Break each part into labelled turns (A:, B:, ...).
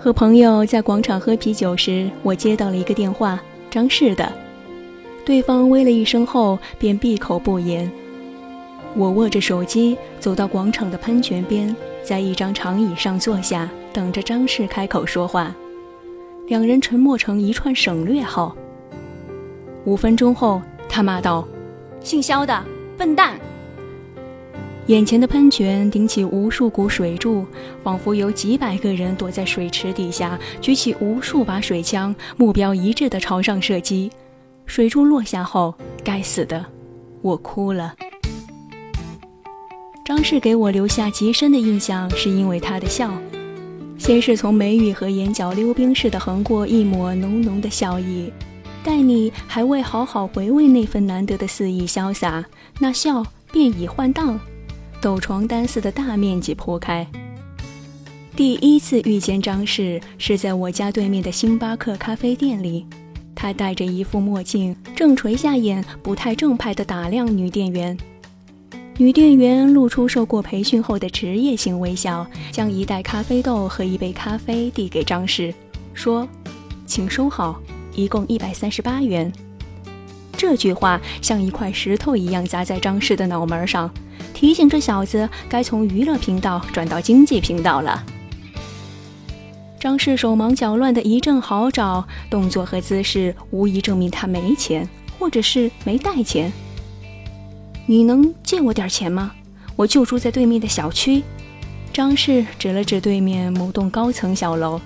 A: 和朋友在广场喝啤酒时，我接到了一个电话，张氏的。对方喂了一声后，便闭口不言。我握着手机走到广场的喷泉边，在一张长椅上坐下，等着张氏开口说话。两人沉默成一串省略号。五分钟后，他骂道：“
B: 姓肖的笨蛋！”
A: 眼前的喷泉顶起无数股水柱，仿佛有几百个人躲在水池底下，举起无数把水枪，目标一致地朝上射击。水柱落下后，该死的，我哭了。张氏给我留下极深的印象，是因为他的笑，先是从眉宇和眼角溜冰似的横过一抹浓浓的笑意，待你还未好好回味那份难得的肆意潇洒，那笑便已换档。抖床单似的大面积铺开。第一次遇见张氏是在我家对面的星巴克咖啡店里，他戴着一副墨镜，正垂下眼，不太正派地打量女店员。女店员露出受过培训后的职业性微笑，将一袋咖啡豆和一杯咖啡递给张氏，说：“请收好，一共一百三十八元。”这句话像一块石头一样砸在张氏的脑门上。提醒这小子该从娱乐频道转到经济频道了。张氏手忙脚乱的一阵好找，动作和姿势无疑证明他没钱，或者是没带钱。你能借我点钱吗？我就住在对面的小区。张氏指了指对面某栋高层小楼。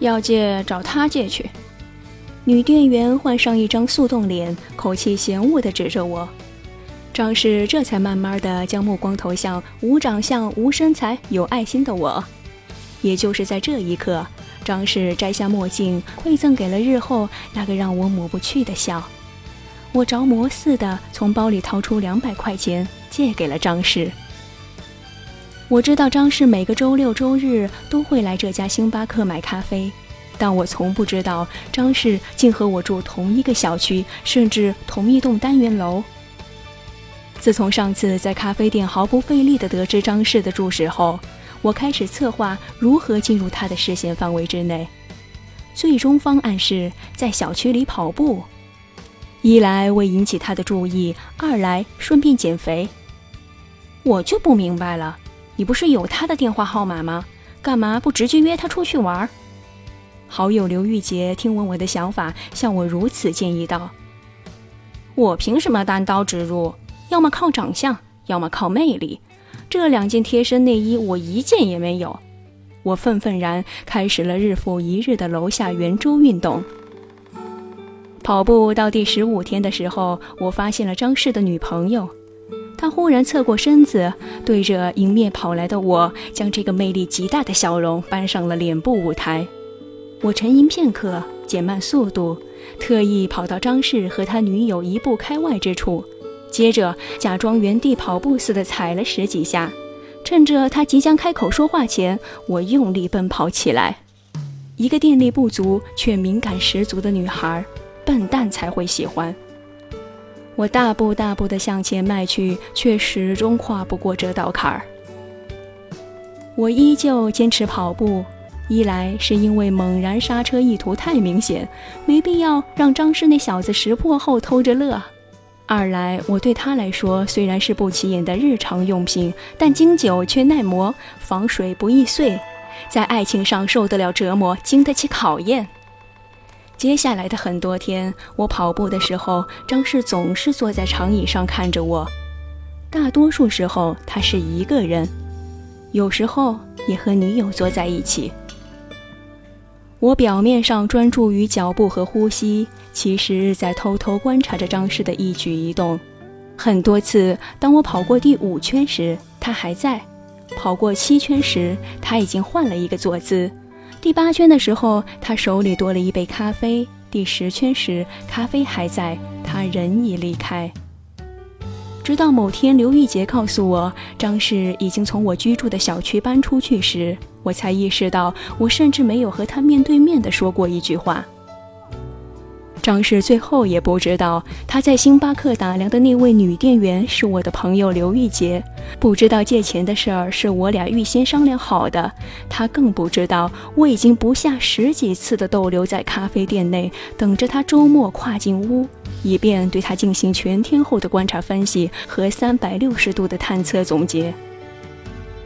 B: 要借找他借去。
A: 女店员换上一张速冻脸，口气嫌恶地指着我。张氏这才慢慢的将目光投向无长相、无身材、有爱心的我。也就是在这一刻，张氏摘下墨镜，馈赠给了日后那个让我抹不去的笑。我着魔似的从包里掏出两百块钱，借给了张氏。我知道张氏每个周六周日都会来这家星巴克买咖啡，但我从不知道张氏竟和我住同一个小区，甚至同一栋单元楼。自从上次在咖啡店毫不费力地得知张氏的住址后，我开始策划如何进入他的视线范围之内。最终方案是在小区里跑步，一来为引起他的注意，二来顺便减肥。我就不明白了，你不是有他的电话号码吗？干嘛不直接约他出去玩？好友刘玉洁听闻我的想法，向我如此建议道：“
B: 我凭什么单刀直入？”要么靠长相，要么靠魅力。这两件贴身内衣我一件也没有。我愤愤然开始了日复一日的楼下圆周运动。跑步到第十五天的时候，我发现了张氏的女朋友。她忽然侧过身子，对着迎面跑来的我，将这个魅力极大的笑容搬上了脸部舞台。我沉吟片刻，减慢速度，特意跑到张氏和他女友一步开外之处。接着，假装原地跑步似的踩了十几下，趁着他即将开口说话前，我用力奔跑起来。一个电力不足却敏感十足的女孩，笨蛋才会喜欢。我大步大步地向前迈去，却始终跨不过这道坎儿。我依旧坚持跑步，一来是因为猛然刹车意图太明显，没必要让张氏那小子识破后偷着乐。二来，我对他来说虽然是不起眼的日常用品，但经久却耐磨，防水不易碎，在爱情上受得了折磨，经得起考验。接下来的很多天，我跑步的时候，张氏总是坐在长椅上看着我，大多数时候他是一个人，有时候也和女友坐在一起。我表面上专注于脚步和呼吸，其实在偷偷观察着张氏的一举一动。很多次，当我跑过第五圈时，他还在；跑过七圈时，他已经换了一个坐姿；第八圈的时候，他手里多了一杯咖啡；第十圈时，咖啡还在，他人已离开。直到某天，刘玉杰告诉我张氏已经从我居住的小区搬出去时，我才意识到，我甚至没有和他面对面的说过一句话。张氏最后也不知道，他在星巴克打量的那位女店员是我的朋友刘玉洁，不知道借钱的事儿是我俩预先商量好的。他更不知道，我已经不下十几次的逗留在咖啡店内，等着他周末跨进屋，以便对他进行全天候的观察分析和三百六十度的探测总结。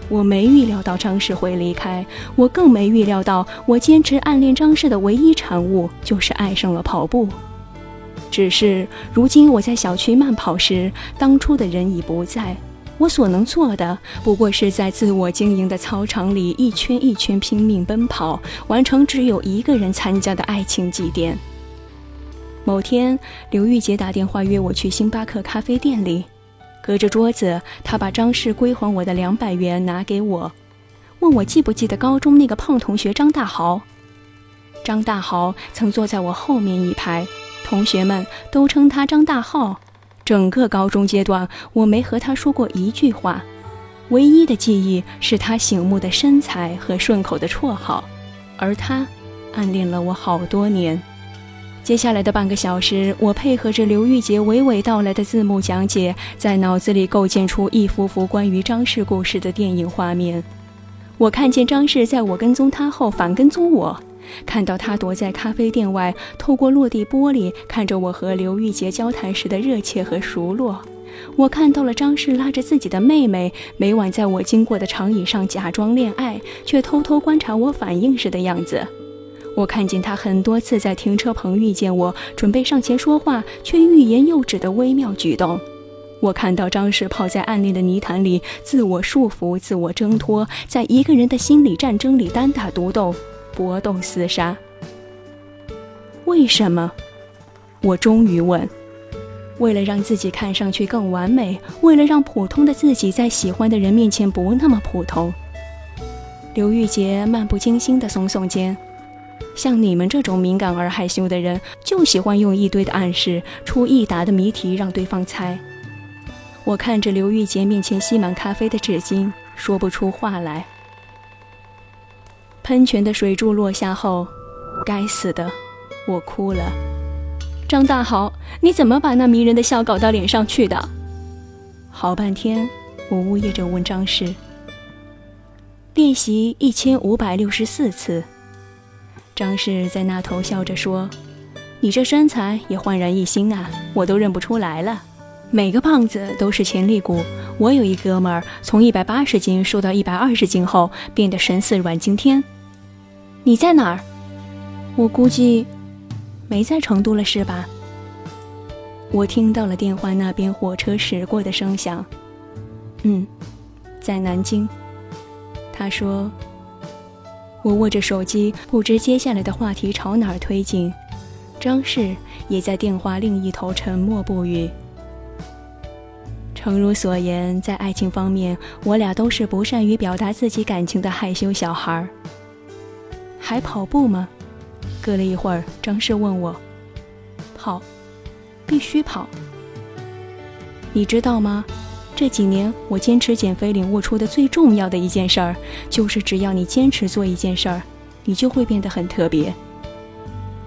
B: 我没预料到张氏会离开，我更没预料到我坚持暗恋张氏的唯一产物就是爱上了跑步。只是如今我在小区慢跑时，当初的人已不在，我所能做的不过是在自我经营的操场里一圈一圈拼命奔跑，完成只有一个人参加的爱情祭奠。某天，刘玉洁打电话约我去星巴克咖啡店里。隔着桌子，他把张氏归还我的两百元拿给我，问我记不记得高中那个胖同学张大豪。张大豪曾坐在我后面一排，同学们都称他张大浩。整个高中阶段，我没和他说过一句话，唯一的记忆是他醒目的身材和顺口的绰号，而他暗恋了我好多年。接下来的半个小时，我配合着刘玉洁娓娓道来的字幕讲解，在脑子里构建出一幅幅关于张氏故事的电影画面。我看见张氏在我跟踪他后反跟踪我，看到他躲在咖啡店外，透过落地玻璃看着我和刘玉洁交谈时的热切和熟络。我看到了张氏拉着自己的妹妹，每晚在我经过的长椅上假装恋爱，却偷偷观察我反应时的样子。我看见他很多次在停车棚遇见我，准备上前说话，却欲言又止的微妙举动。我看到张氏泡在暗恋的泥潭里，自我束缚，自我挣脱，在一个人的心理战争里单打独斗，搏斗厮杀。为什么？我终于问。为了让自己看上去更完美，为了让普通的自己在喜欢的人面前不那么普通。刘玉洁漫不经心地耸耸肩。像你们这种敏感而害羞的人，就喜欢用一堆的暗示，出一沓的谜题让对方猜。我看着刘玉洁面前吸满咖啡的纸巾，说不出话来。喷泉的水柱落下后，该死的，我哭了。张大豪，你怎么把那迷人的笑搞到脸上去的？好半天，我呜咽着问张氏。练习一千五百六十四次。张氏在那头笑着说：“你这身材也焕然一新啊，我都认不出来了。每个胖子都是潜力股。我有一哥们儿，从一百八十斤瘦到一百二十斤后，变得神似阮经天。你在哪儿？我估计没在成都了，是吧？”我听到了电话那边火车驶过的声响。嗯，在南京。他说。我握着手机，不知接下来的话题朝哪儿推进。张氏也在电话另一头沉默不语。诚如所言，在爱情方面，我俩都是不善于表达自己感情的害羞小孩儿。还跑步吗？隔了一会儿，张氏问我：“跑，必须跑。你知道吗？”这几年，我坚持减肥领悟出的最重要的一件事儿，就是只要你坚持做一件事儿，你就会变得很特别。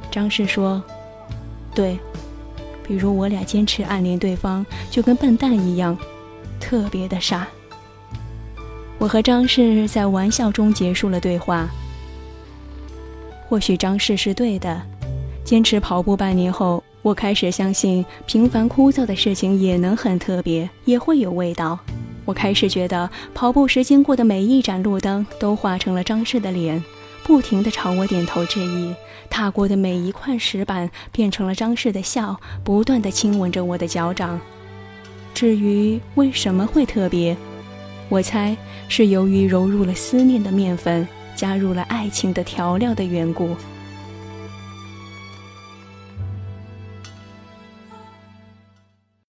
B: 张氏说：“对，比如我俩坚持暗恋对方，就跟笨蛋一样，特别的傻。”我和张氏在玩笑中结束了对话。或许张氏是对的，坚持跑步半年后。我开始相信，平凡枯燥的事情也能很特别，也会有味道。我开始觉得，跑步时经过的每一盏路灯都化成了张氏的脸，不停地朝我点头致意；踏过的每一块石板变成了张氏的笑，不断地亲吻着我的脚掌。至于为什么会特别，我猜是由于揉入了思念的面粉，加入了爱情的调料的缘故。